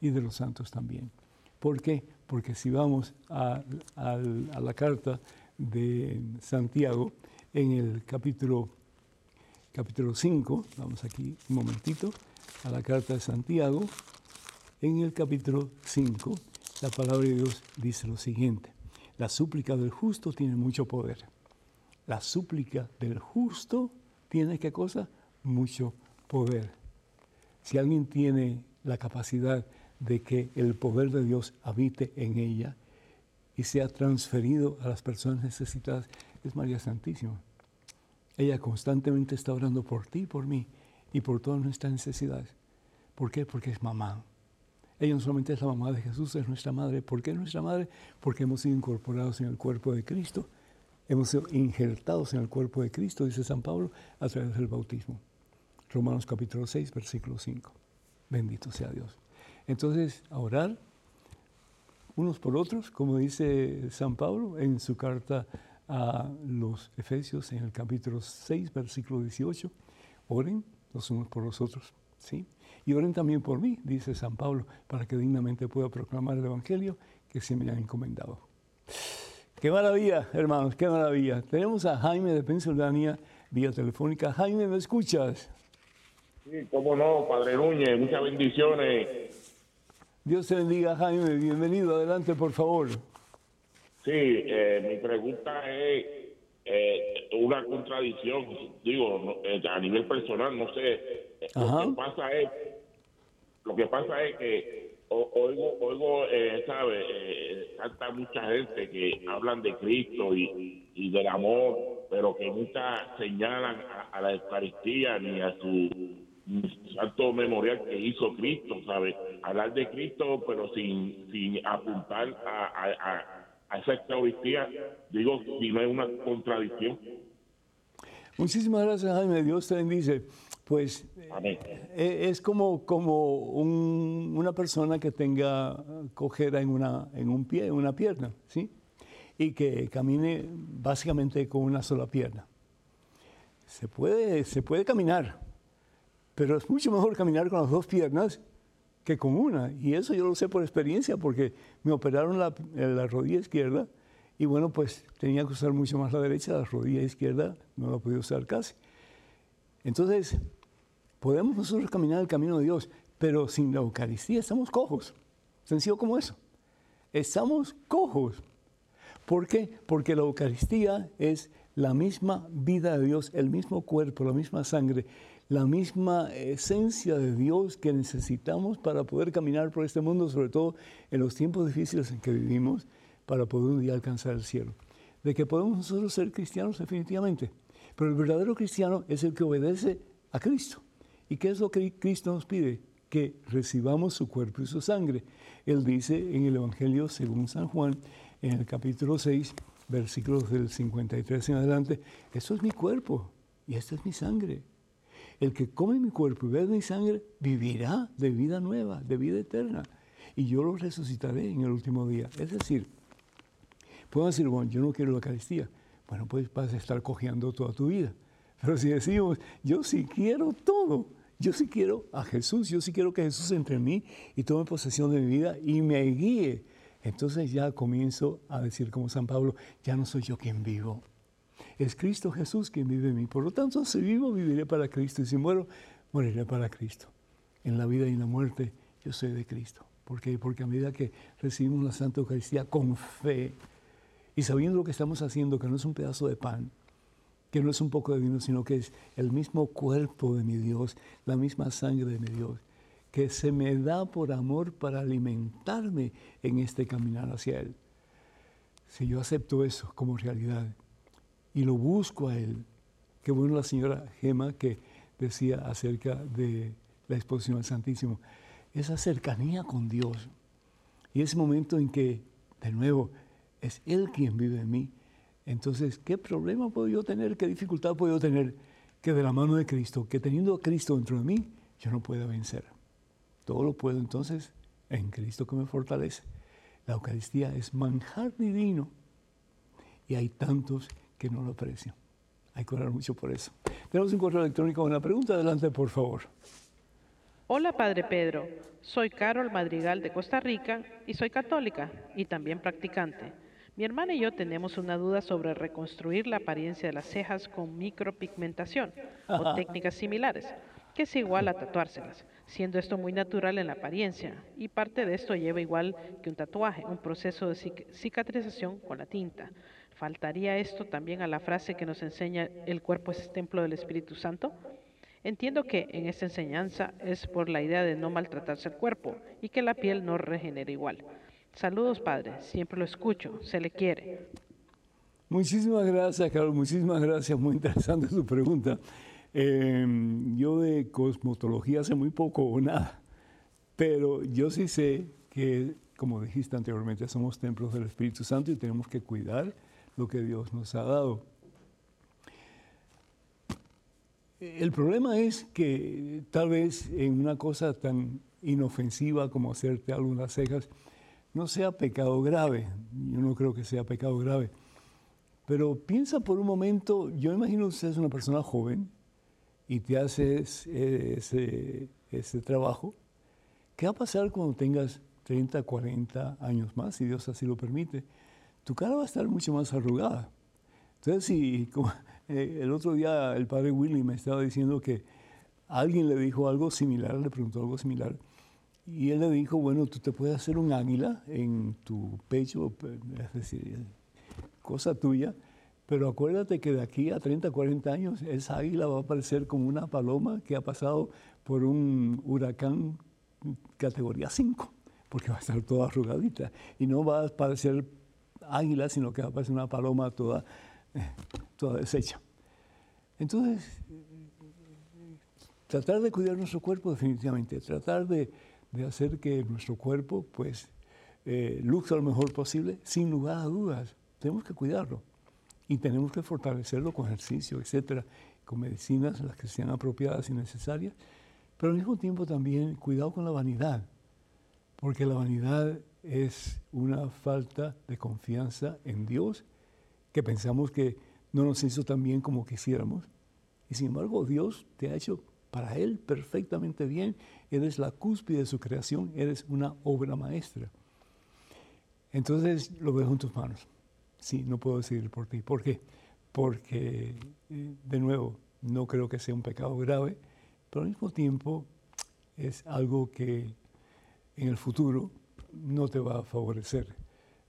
[SPEAKER 1] y de los santos también. ¿Por qué? Porque si vamos a, la carta de Santiago, en el capítulo, capítulo 5, vamos aquí un momentito, a la carta de Santiago, en el capítulo 5, la palabra de Dios dice lo siguiente. La súplica del justo tiene mucho poder. La súplica del justo tiene qué cosa? Mucho poder. Si alguien tiene la capacidad de que el poder de Dios habite en ella y sea transferido a las personas necesitadas, es María Santísima. Ella constantemente está orando por ti, por mí y por todas nuestras necesidades. ¿Por qué? Porque es mamá. Ella no solamente es la mamá de Jesús, es nuestra madre. ¿Por qué es nuestra madre? Porque hemos sido incorporados en el cuerpo de Cristo. Hemos sido injertados en el cuerpo de Cristo, dice San Pablo, a través del bautismo. Romanos capítulo 6, versículo 5. Bendito sea Dios. Entonces, a orar unos por otros, como dice San Pablo en su carta a los Efesios en el capítulo 6, versículo 18. Oren los unos por los otros. ¿sí? Y oren también por mí, dice San Pablo, para que dignamente pueda proclamar el Evangelio que se me ha encomendado. Qué maravilla, hermanos, qué maravilla. Tenemos a Jaime de Pensilvania vía telefónica. Jaime, ¿me escuchas?
[SPEAKER 4] Sí, cómo no, Padre Núñez, muchas bendiciones.
[SPEAKER 1] Dios te bendiga, Jaime. Bienvenido, adelante, por favor.
[SPEAKER 4] Sí, eh, mi pregunta es eh, una contradicción, digo, eh, a nivel personal, no sé. Lo que pasa es lo que pasa es que oigo, oigo eh, ¿sabe? Eh, mucha gente que hablan de Cristo y, y del amor, pero que nunca señalan a, la Eucaristía ni a su santo memorial que hizo Cristo, ¿sabe? Hablar de Cristo, pero sin, sin apuntar a, a, esa Eucaristía, digo, si no es una contradicción.
[SPEAKER 1] Muchísimas gracias, Jaime. Dios te bendice. pues eh, es como, como una persona que tenga cojera en, una, en un pie, en una pierna, ¿sí? Y que camine básicamente con una sola pierna. Se puede, se puede caminar, pero es mucho mejor caminar con las dos piernas que con una. Y eso yo lo sé por experiencia, porque me operaron la, la rodilla izquierda y bueno, pues tenía que usar mucho más la derecha, la rodilla izquierda no la podía usar casi. Entonces, podemos nosotros caminar el camino de Dios, pero sin la Eucaristía estamos cojos. Sencillo como eso. Estamos cojos. ¿Por qué? Porque la Eucaristía es la misma vida de Dios, el mismo cuerpo, la misma sangre, la misma esencia de Dios que necesitamos para poder caminar por este mundo, sobre todo en los tiempos difíciles en que vivimos, para poder un día alcanzar el cielo. De que podemos nosotros ser cristianos definitivamente, pero el verdadero cristiano es el que obedece a Cristo. ¿Y qué es lo que Cristo nos pide? Que recibamos su cuerpo y su sangre. Él dice en el Evangelio según San Juan, en el capítulo 6, versículos del 53 en adelante, esto es mi cuerpo y esta es mi sangre. El que come mi cuerpo y bebe mi sangre vivirá de vida nueva, de vida eterna. Y yo lo resucitaré en el último día. Es decir, puedo decir, bueno, yo no quiero la Eucaristía. Bueno, pues vas a estar cojeando toda tu vida. Pero si decimos, yo sí quiero todo, yo sí quiero a Jesús, yo sí quiero que Jesús entre en mí y tome posesión de mi vida y me guíe. Entonces ya comienzo a decir como San Pablo, ya no soy yo quien vivo, es Cristo Jesús quien vive en mí. Por lo tanto, si vivo, viviré para Cristo y si muero, moriré para Cristo. En la vida y en la muerte, yo soy de Cristo. ¿Por qué? Porque a medida que recibimos la Santa Eucaristía con fe y sabiendo lo que estamos haciendo, que no es un pedazo de pan, que no es un poco de vino, sino que es el mismo cuerpo de mi Dios, la misma sangre de mi Dios, que se me da por amor para alimentarme en este caminar hacia Él. Si yo acepto eso como realidad y lo busco a Él, qué bueno la señora Gema que decía acerca de la exposición al Santísimo, esa cercanía con Dios y ese momento en que, de nuevo, es Él quien vive en mí entonces, ¿qué problema puedo yo tener? ¿Qué dificultad puedo yo tener? Que de la mano de Cristo, que teniendo a Cristo dentro de mí, yo no pueda vencer. Todo lo puedo entonces en Cristo que me fortalece. La Eucaristía es manjar divino y hay tantos que no lo aprecian. Hay que orar mucho por eso. Tenemos un correo electrónico con una pregunta. Adelante, por favor.
[SPEAKER 3] Hola, Padre Pedro. Soy Carol Madrigal de Costa Rica y soy católica y también practicante. Mi hermana y yo tenemos una duda sobre reconstruir la apariencia de las cejas con micropigmentación o técnicas similares, que es igual a tatuárselas, siendo esto muy natural en la apariencia, y parte de esto lleva igual que un tatuaje, un proceso de cicatrización con la tinta. ¿Faltaría esto también a la frase que nos enseña el cuerpo es templo del Espíritu Santo? Entiendo que en esta enseñanza es por la idea de no maltratarse el cuerpo y que la piel no regenere igual. Saludos, Padre. Siempre lo escucho. Se le quiere.
[SPEAKER 1] Muchísimas gracias, Carlos. Muchísimas gracias. Muy interesante su pregunta. Em, yo de cosmología sé muy poco o nada, pero yo sí sé que, como dijiste anteriormente, somos templos del Espíritu Santo y tenemos que cuidar lo que Dios nos ha dado. El problema es que tal vez en una cosa tan inofensiva como hacerte algunas cejas, no sea pecado grave. Yo no creo que sea pecado grave. Pero piensa por un momento, yo imagino que usted es una persona joven y te haces ese, ese trabajo. ¿Qué va a pasar cuando tengas 30, 40 años más, si Dios así lo permite? Tu cara va a estar mucho más arrugada. Entonces, si eh, el otro día el padre Willy me estaba diciendo que alguien le dijo algo similar, le preguntó algo similar, y él le dijo, bueno, tú te puedes hacer un águila en tu pecho, es decir, cosa tuya, pero acuérdate que de aquí a 30, 40 años esa águila va a aparecer como una paloma que ha pasado por un huracán categoría 5, porque va a estar toda arrugadita y no va a parecer águila, sino que va a parecer una paloma toda, toda deshecha. Entonces, tratar de cuidar nuestro cuerpo definitivamente, tratar de de hacer que nuestro cuerpo pues eh, luzca lo mejor posible, sin lugar a dudas. Tenemos que cuidarlo y tenemos que fortalecerlo con ejercicio, etc. con medicinas, las que sean apropiadas y necesarias, pero al mismo tiempo también cuidado con la vanidad, porque la vanidad es una falta de confianza en Dios, que pensamos que no nos hizo tan bien como quisiéramos. Y sin embargo, Dios te ha hecho para Él perfectamente bien. Eres la cúspide de su creación, eres una obra maestra. Entonces lo dejo en tus manos. Sí, no puedo decidir por ti. ¿Por qué? Porque, eh, de nuevo, no creo que sea un pecado grave, pero al mismo tiempo es algo que en el futuro no te va a favorecer.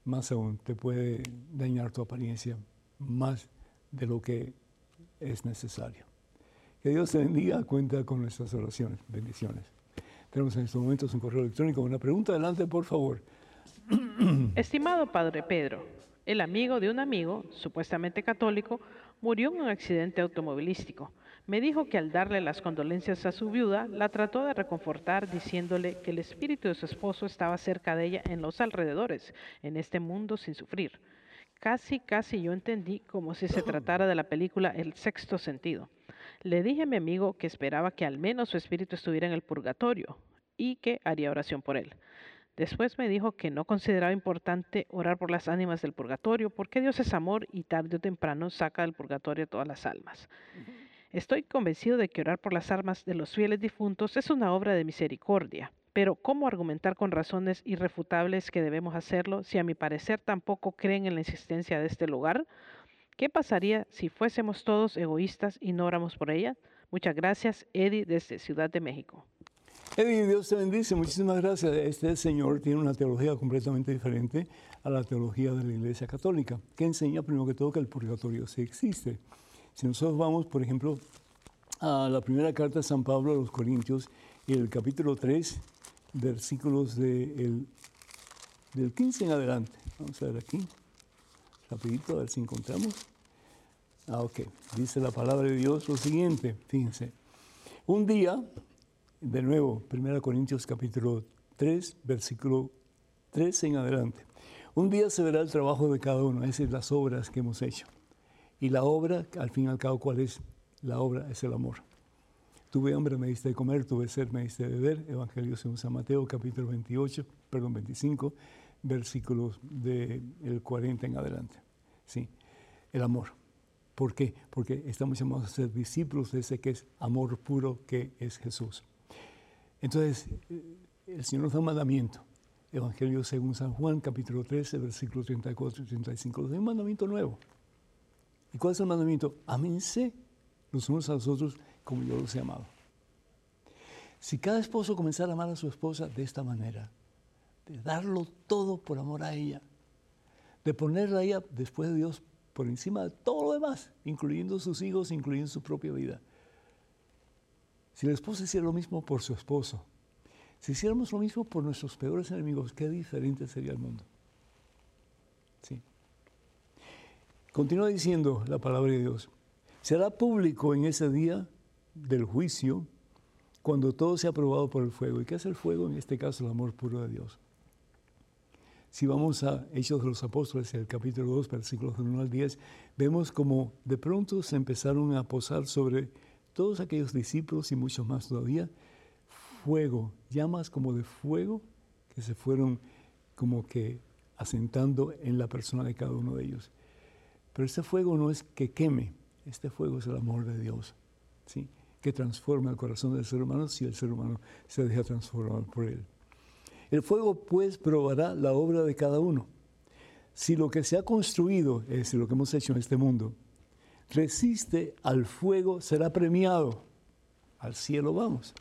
[SPEAKER 1] Más aún, te puede dañar tu apariencia más de lo que es necesario. Que Dios te bendiga, cuenta con nuestras oraciones. Bendiciones. Tenemos en estos momentos un correo electrónico. Una pregunta, adelante, por favor.
[SPEAKER 3] Estimado Padre Pedro, el amigo de un amigo, supuestamente católico, murió en un accidente automovilístico. Me dijo que al darle las condolencias a su viuda, la trató de reconfortar diciéndole que el espíritu de su esposo estaba cerca de ella en los alrededores, en este mundo sin sufrir. Casi, casi yo entendí como si se tratara de la película El sexto sentido. Le dije a mi amigo que esperaba que al menos su espíritu estuviera en el purgatorio y que haría oración por él. Después me dijo que no consideraba importante orar por las ánimas del purgatorio porque Dios es amor y tarde o temprano saca del purgatorio todas las almas. Estoy convencido de que orar por las almas de los fieles difuntos es una obra de misericordia, pero ¿cómo argumentar con razones irrefutables que debemos hacerlo si a mi parecer tampoco creen en la existencia de este lugar? ¿Qué pasaría si fuésemos todos egoístas y no oramos por ella? Muchas gracias, Eddie, desde Ciudad de México.
[SPEAKER 1] Eddie, Dios te bendice. Muchísimas gracias. Este señor tiene una teología completamente diferente a la teología de la Iglesia Católica, que enseña primero que todo que el purgatorio sí existe. Si nosotros vamos, por ejemplo, a la primera carta de San Pablo a los Corintios, el capítulo 3, versículos del 15 en adelante. Vamos a ver aquí, rapidito, a ver si encontramos. Ah, ok. Dice la palabra de Dios lo siguiente, fíjense. Un día de nuevo, 1 Corintios capítulo 3, versículo 3 en adelante. Un día se verá el trabajo de cada uno, esas son las obras que hemos hecho. Y la obra, al fin y al cabo, ¿cuál es? La obra es el amor. Tuve hambre, me diste de comer, tuve sed, me diste de beber. Evangelio según San Mateo, capítulo 28, perdón, 25, versículos del 40 en adelante. Sí, el amor. ¿Por qué? Porque estamos llamados a ser discípulos de ese que es amor puro, que es Jesús. Entonces, eh, el Señor nos da un mandamiento. Evangelio según San Juan, capítulo 13, versículos 34 y 35. Nos da un mandamiento nuevo. ¿Y cuál es el mandamiento? Amense los unos a los otros como yo los he amado. Si cada esposo comenzara a amar a su esposa de esta manera, de darlo todo por amor a ella, de ponerla a ella después de Dios por encima de todo lo demás, incluyendo sus hijos, incluyendo su propia vida, si la esposa hiciera lo mismo por su esposo, si hiciéramos lo mismo por nuestros peores enemigos, qué diferente sería el mundo. Sí. Continúa diciendo la palabra de Dios. Será público en ese día del juicio cuando todo sea aprobado por el fuego. ¿Y qué es el fuego? En este caso, el amor puro de Dios. Si vamos a Hechos de los Apóstoles, el capítulo 2, versículos 1 al 10, vemos como de pronto se empezaron a posar sobre todos aquellos discípulos y muchos más todavía, fuego, llamas como de fuego que se fueron como que asentando en la persona de cada uno de ellos. Pero este fuego no es que queme, este fuego es el amor de Dios, ¿sí? que transforma el corazón del ser humano si el ser humano se deja transformar por él. El fuego pues probará la obra de cada uno. Si lo que se ha construido, es decir, lo que hemos hecho en este mundo, resiste al fuego será premiado. Al cielo vamos.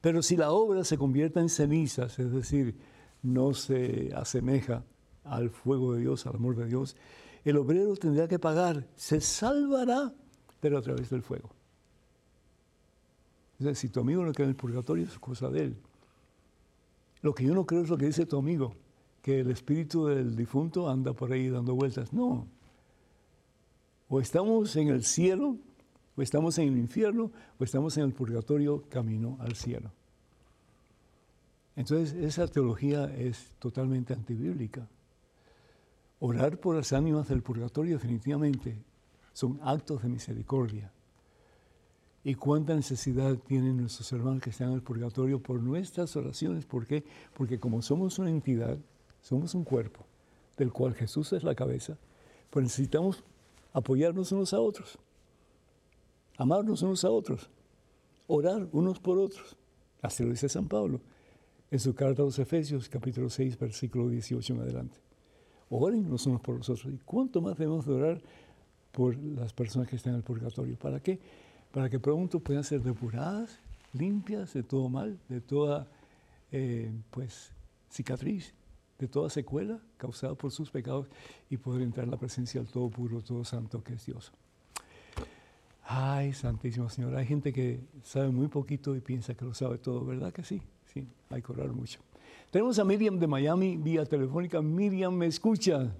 [SPEAKER 1] Pero si la obra se convierte en cenizas, es decir, no se asemeja al fuego de Dios, al amor de Dios, el obrero tendrá que pagar, se salvará, pero a través del fuego. Si tu amigo no queda en el purgatorio, es cosa de él. Lo que yo no creo es lo que dice tu amigo, que el espíritu del difunto anda por ahí dando vueltas. No, o estamos en el cielo, o estamos en el infierno, o estamos en el purgatorio camino al cielo. Entonces, esa teología es totalmente antibíblica. Orar por las ánimas del purgatorio definitivamente son actos de misericordia. y cuánta necesidad tienen nuestros hermanos que están en el purgatorio por nuestras oraciones. ¿Por qué? Porque como somos una entidad, somos un cuerpo, del cual Jesús es la cabeza, pues necesitamos apoyarnos unos a otros, amarnos unos a otros, orar unos por otros. Así lo dice San Pablo en su carta a los Efesios, capítulo 6, versículo 18 en adelante. Oren los unos por los otros. ¿Y cuánto más debemos de orar por las personas que están en el purgatorio? ¿Para qué? Para que pronto puedan ser depuradas, limpias de todo mal, de toda eh, pues, cicatriz, de toda secuela causada por sus pecados y poder entrar en la presencia del todo puro, todo santo que es Dios. Ay, Santísimo Señor, hay gente que sabe muy poquito y piensa que lo sabe todo, ¿verdad que sí? Sí, hay que orar mucho. Tenemos a Miriam de Miami vía telefónica. Miriam, ¿me escucha?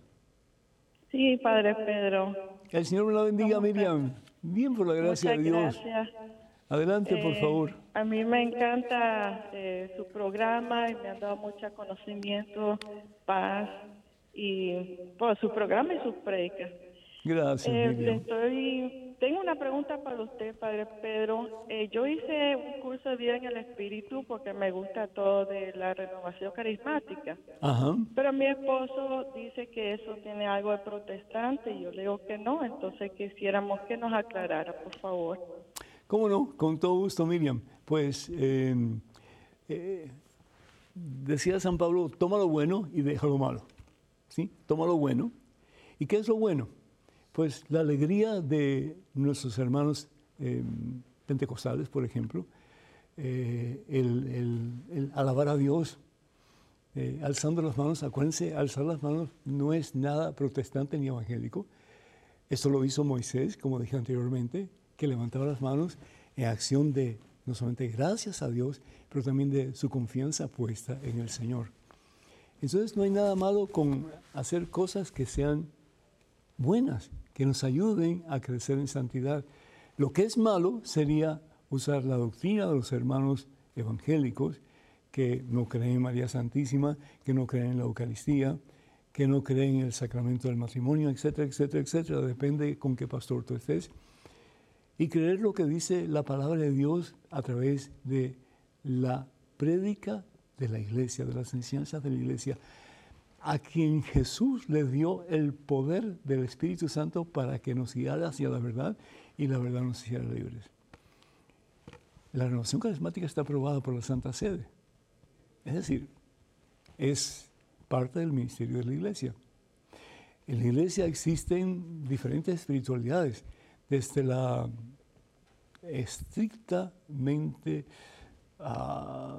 [SPEAKER 5] Sí, Padre Pedro.
[SPEAKER 1] El Señor me la bendiga, Miriam. Bien, por la gracia de Dios. Gracias. Adelante, por eh, favor.
[SPEAKER 5] A mí me encanta eh, su programa y me ha dado mucho conocimiento, paz y por su programa y sus predicas.
[SPEAKER 1] Gracias. Eh,
[SPEAKER 5] estoy, tengo una pregunta para usted, Padre Pedro. Eh, yo hice un curso de vida en el Espíritu porque me gusta todo de la renovación carismática.
[SPEAKER 1] Ajá.
[SPEAKER 5] Pero mi esposo dice que eso tiene algo de protestante y yo le digo que no. Entonces quisiéramos que nos aclarara, por favor.
[SPEAKER 1] ¿Cómo no? Con todo gusto, Miriam. Pues em, eh, decía San Pablo, toma lo bueno y deja lo malo. ¿Sí? Toma lo bueno. ¿Y qué es lo bueno? Pues la alegría de nuestros hermanos em, pentecostales, por ejemplo, eh, el, alabar a Dios, eh, alzando las manos, acuérdense, alzar las manos no es nada protestante ni evangélico. Esto lo hizo Moisés, como dije anteriormente, que levantaba las manos en acción de no solamente gracias a Dios, pero también de su confianza puesta en el Señor. Entonces no hay nada malo con hacer cosas que sean buenas, que nos ayuden a crecer en santidad. Lo que es malo sería usar la doctrina de los hermanos evangélicos que no creen en María Santísima, que no creen en la Eucaristía, que no creen en el sacramento del matrimonio, etcétera, etcétera, etcétera. Depende con qué pastor tú estés. Y creer lo que dice la palabra de Dios a través de la prédica de la iglesia, de las enseñanzas de la iglesia a quien Jesús le dio el poder del Espíritu Santo para que nos guiara hacia la verdad y la verdad nos hiciera libres. La renovación carismática está aprobada por la Santa Sede. Es decir, es parte del ministerio de la iglesia. En la iglesia existen diferentes espiritualidades, desde la estrictamente ah,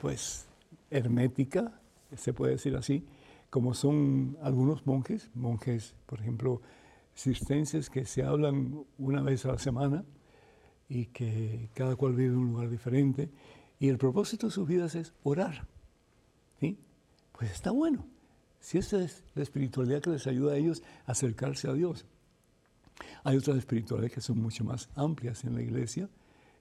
[SPEAKER 1] pues hermética, se puede decir así, como son algunos monjes, monjes, por ejemplo, cistenses que se hablan una vez a la semana y que cada cual vive en un lugar diferente, y el propósito de sus vidas es orar. ¿sí? Pues está bueno. Si esa es la espiritualidad que les ayuda a ellos a acercarse a Dios. Hay otras espiritualidades que son mucho más amplias en la iglesia.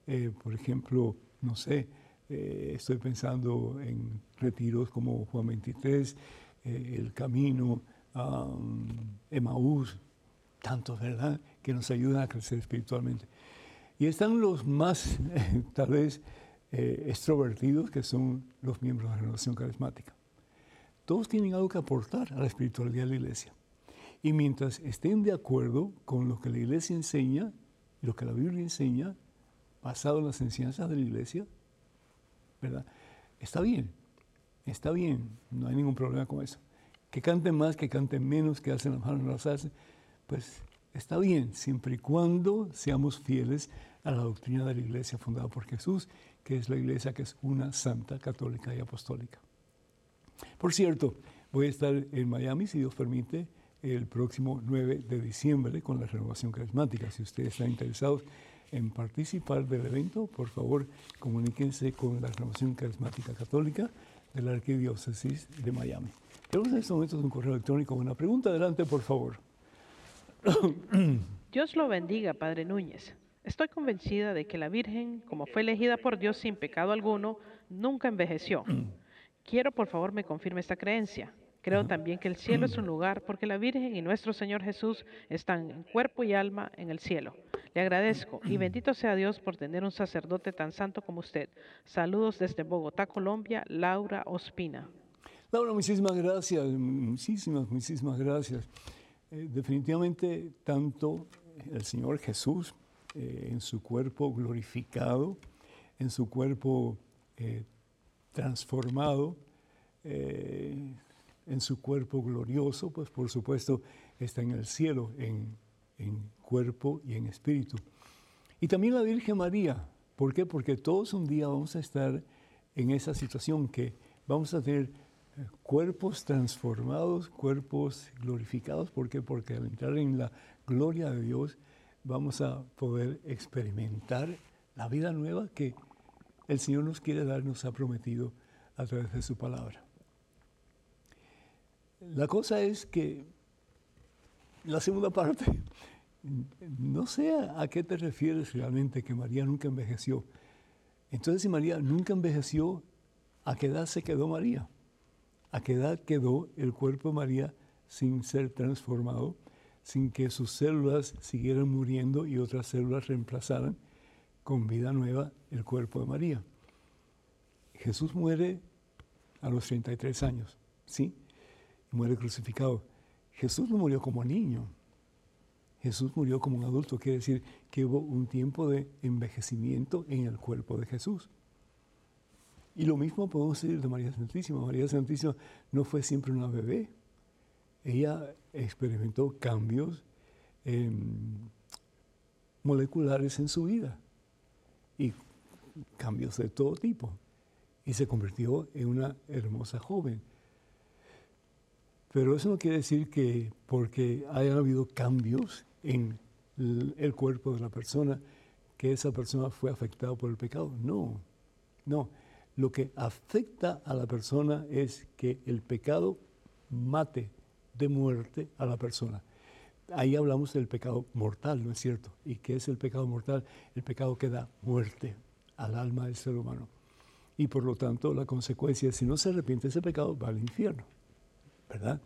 [SPEAKER 1] Eh, por ejemplo, no sé, eh, estoy pensando en retiros como Juan 23, eh, El Camino, um, Emaús, tantos, ¿verdad?, que nos ayudan a crecer espiritualmente. Y están los más, tal vez, eh, extrovertidos, que son los miembros de la renovación carismática. Todos tienen algo que aportar a la espiritualidad de la iglesia. Y mientras estén de acuerdo con lo que la iglesia enseña, y lo que la Biblia enseña, basado en las enseñanzas de la iglesia, Está bien, está bien, no hay ningún problema con eso. Que canten más, que canten menos, que hacen las manos, no las hacen, pues está bien, siempre y cuando seamos fieles a la doctrina de la iglesia fundada por Jesús, que es la iglesia que es una santa, católica y apostólica. Por cierto, voy a estar en Miami, si Dios permite, el próximo 9 de diciembre con la renovación carismática. Si ustedes están interesados en participar del evento, por favor comuníquense con la Renovación Carismática Católica de la Arquidiócesis de Miami. Tenemos en estos momentos un correo electrónico. Una pregunta, adelante, por favor.
[SPEAKER 3] Dios lo bendiga, Padre Núñez. Estoy convencida de que la Virgen, como fue elegida por Dios sin pecado alguno, nunca envejeció. Quiero, por favor, me confirme esta creencia. Creo también que el cielo es un lugar porque la Virgen y nuestro Señor Jesús están en cuerpo y alma en el cielo. Le agradezco y bendito sea Dios por tener un sacerdote tan santo como usted. Saludos desde Bogotá, Colombia, Laura Ospina.
[SPEAKER 1] Laura, muchísimas gracias, muchísimas, muchísimas gracias. Eh, definitivamente, tanto el Señor Jesús eh, en su cuerpo glorificado, en su cuerpo eh, transformado, en su cuerpo glorioso, pues por supuesto está en el cielo, en, en cuerpo y en espíritu. Y también la Virgen María. ¿Por qué? Porque todos un día vamos a estar en esa situación que vamos a tener eh, cuerpos transformados, cuerpos glorificados. ¿Por qué? Porque al entrar en la gloria de Dios vamos a poder experimentar la vida nueva que el Señor nos quiere dar, nos ha prometido a través de su palabra. La cosa es que la segunda parte, no sé a qué te refieres realmente que María nunca envejeció. Entonces, si María nunca envejeció, ¿a qué edad se quedó María? ¿A qué edad quedó el cuerpo de María sin ser transformado, sin que sus células siguieran muriendo y otras células reemplazaran con vida nueva el cuerpo de María? Jesús muere a los 33 años, ¿sí? muere crucificado. Jesús no murió como niño. Jesús murió como un adulto. Quiere decir que hubo un tiempo de envejecimiento en el cuerpo de Jesús. Y lo mismo podemos decir de María Santísima. María Santísima no fue siempre una bebé. Ella experimentó cambios em, moleculares en su vida y cambios de todo tipo. Y se convirtió en una hermosa joven. Pero eso no quiere decir que porque hayan habido cambios en el cuerpo de la persona, que esa persona fue afectada por el pecado. No, no. Lo que afecta a la persona es que el pecado mate de muerte a la persona. Ahí hablamos del pecado mortal, ¿no es cierto? ¿Y qué es el pecado mortal? El pecado que da muerte al alma del ser humano. Y por lo tanto, la consecuencia, si no se arrepiente ese pecado, va al infierno. ¿verdad?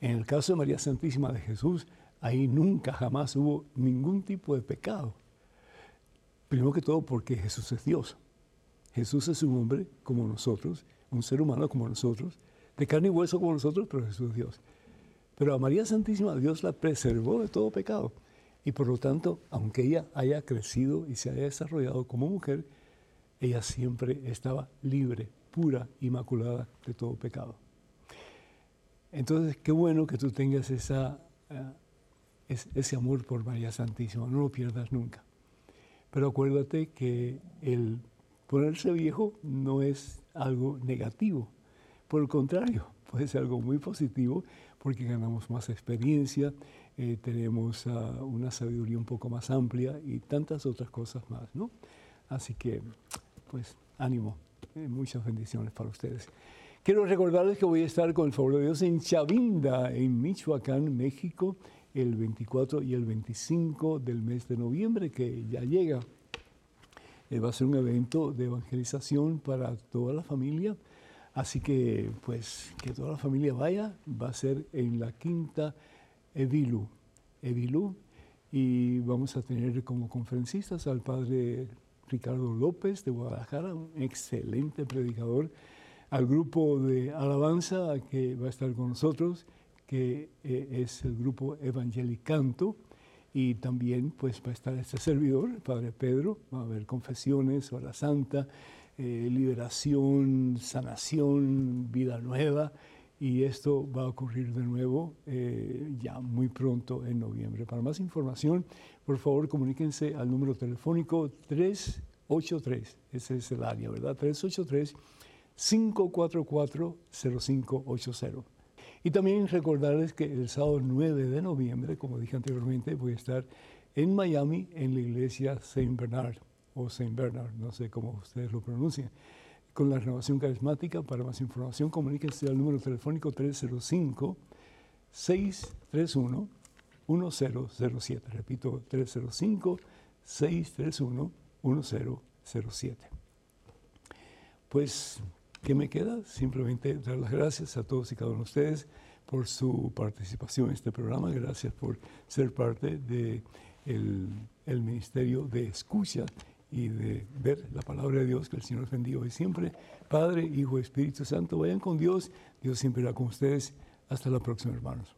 [SPEAKER 1] En el caso de María Santísima de Jesús, ahí nunca, jamás hubo ningún tipo de pecado. Primero que todo porque Jesús es Dios. Jesús es un hombre como nosotros, un ser humano como nosotros, de carne y hueso como nosotros, pero Jesús es Dios. Pero a María Santísima Dios la preservó de todo pecado. Y por lo tanto, aunque ella haya crecido y se haya desarrollado como mujer, ella siempre estaba libre, pura, inmaculada de todo pecado. Entonces, qué bueno que tú tengas esa, eh, ese amor por María Santísima, no lo pierdas nunca. Pero acuérdate que el ponerse viejo no es algo negativo, por el contrario, puede ser algo muy positivo porque ganamos más experiencia, eh, tenemos ah, una sabiduría un poco más amplia y tantas otras cosas más, ¿no? Así que, pues, ánimo, eh, muchas bendiciones para ustedes. Quiero recordarles que voy a estar con el favor de Dios en Chavinda, en Michoacán, México, el 24 y el 25 del mes de noviembre, que ya llega. Eh, va a ser un evento de evangelización para toda la familia. Así que, pues, que toda la familia vaya. Va a ser en la quinta Evilu. Evilu. Y vamos a tener como conferencistas al padre Ricardo López de Guadalajara, un excelente predicador al grupo de alabanza que va a estar con nosotros, que eh, es el grupo Evangelicanto, y también pues va a estar este servidor, el Padre Pedro, va a haber confesiones, hora santa, eh, liberación, sanación, vida nueva, y esto va a ocurrir de nuevo eh, ya muy pronto en noviembre. Para más información, por favor comuníquense al número telefónico 383, ese es el área, ¿verdad? 383 544-0580. Y también recordarles que el sábado 9 de noviembre, como dije anteriormente, voy a estar en Miami en la iglesia Saint Bernard o Saint Bernard, no sé cómo ustedes lo pronuncian, con la renovación carismática. Para más información, comuníquense al número telefónico 305 631 1007. Repito, 305 631 1007. Pues ¿Qué me queda? Simplemente dar las gracias a todos y cada uno de ustedes por su participación en este programa. Gracias por ser parte de el, ministerio de escucha y de ver la palabra de Dios que el Señor bendiga hoy siempre. Padre, Hijo, Espíritu Santo, vayan con Dios. Dios siempre irá con ustedes. Hasta la próxima, hermanos.